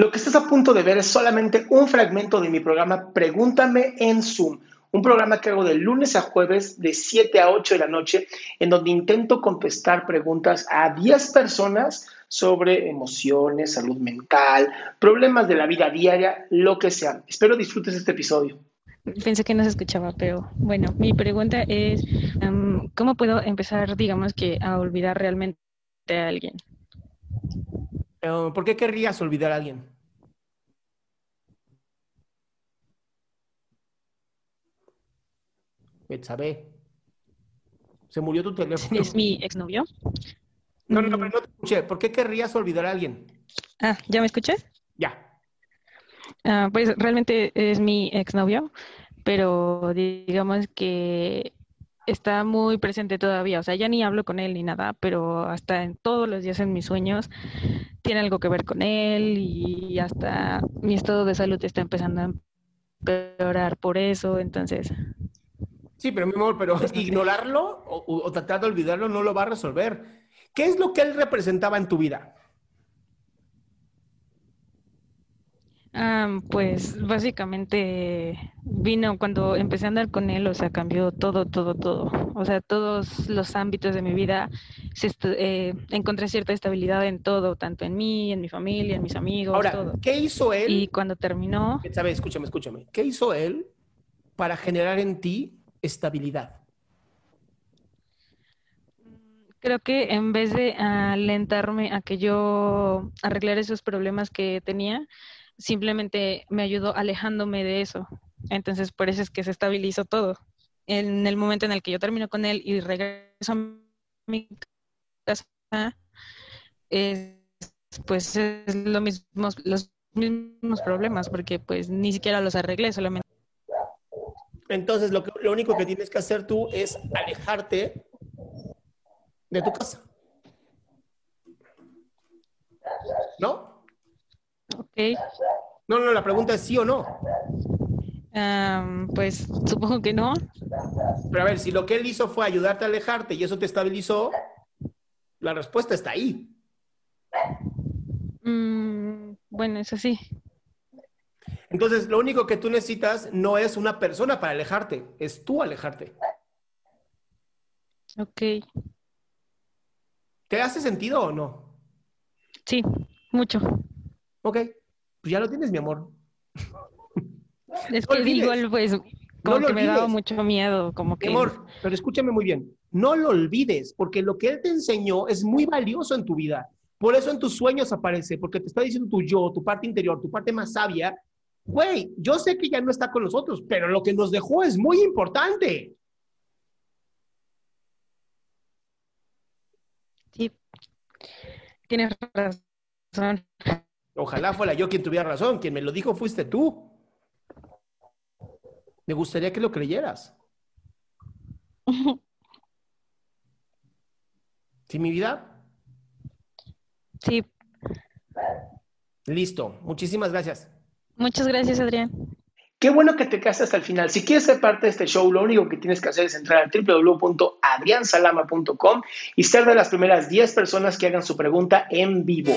Lo que estás a punto de ver es solamente un fragmento de mi programa Pregúntame en Zoom, un programa que hago de lunes a jueves de 7 a 8 de la noche, en donde intento contestar preguntas a 10 personas sobre emociones, salud mental, problemas de la vida diaria, lo que sea. Espero disfrutes este episodio. Pensé que no se escuchaba, pero bueno, mi pregunta es, ¿cómo puedo empezar, digamos que, a olvidar realmente a alguien? Uh, ¿Por qué querrías olvidar a alguien? Betsabe. ¿Se murió tu teléfono? ¿Es mi exnovio? No, no, no, pero no te escuché. ¿Por qué querrías olvidar a alguien? Ah, ¿ya me escuchas? Ya. Ah, pues realmente es mi exnovio, pero digamos que está muy presente todavía. O sea, ya ni hablo con él ni nada, pero hasta en todos los días en mis sueños tiene algo que ver con él y hasta mi estado de salud está empezando a empeorar por eso. Entonces, Sí, pero mi amor, pero ignorarlo o, o tratar de olvidarlo no lo va a resolver. ¿Qué es lo que él representaba en tu vida? Ah, pues básicamente vino cuando empecé a andar con él, o sea, cambió todo, todo, todo. O sea, todos los ámbitos de mi vida, se eh, encontré cierta estabilidad en todo, tanto en mí, en mi familia, en mis amigos, Ahora, todo. ¿qué hizo él? Y cuando terminó, ¿Sabes? Escúchame, escúchame. ¿Qué hizo él para generar en ti estabilidad? creo que en vez de alentarme a que yo arreglara esos problemas que tenía, simplemente me ayudó alejándome de eso. Entonces, por eso es que se estabilizó todo. En el momento en el que yo termino con él y regreso a mi casa, es, pues es lo mismo, los mismos problemas, porque pues ni siquiera los arreglé, solamente. Entonces, lo, que- lo único que tienes que hacer tú es alejarte de tu casa. ¿No? No, no, la pregunta es sí o no. Pues supongo que no. Pero a ver, si lo que él hizo fue ayudarte a alejarte y eso te estabilizó, la respuesta está ahí. Mm, bueno, eso sí. Entonces, lo único que tú necesitas no es una persona para alejarte, es tú alejarte. Ok, ¿Te hace sentido o no? sí, mucho. Ok, pues ya lo tienes, mi amor. Es No que pues, No como lo que me daba mucho miedo, como Mi que... amor, pero escúchame muy bien. No lo olvides, porque lo que él te enseñó es muy valioso en tu vida. Por eso en tus sueños aparece, porque te está diciendo tu yo, tu parte interior, tu parte más sabia. Güey, yo sé que ya no está con nosotros, pero lo que nos dejó es muy importante. Sí, tienes razón. Ojalá fuera yo quien tuviera razón. Quien me lo dijo fuiste tú. Me gustaría que lo creyeras. ¿Sí, mi vida? Sí, Listo. Muchísimas gracias. muchas gracias, Adrián. Qué bueno que te quedaste hasta el final. Si quieres ser parte de este show, lo único que tienes que hacer es entrar a www.adriansalama.com y ser de las primeras 10 personas que hagan su pregunta en vivo.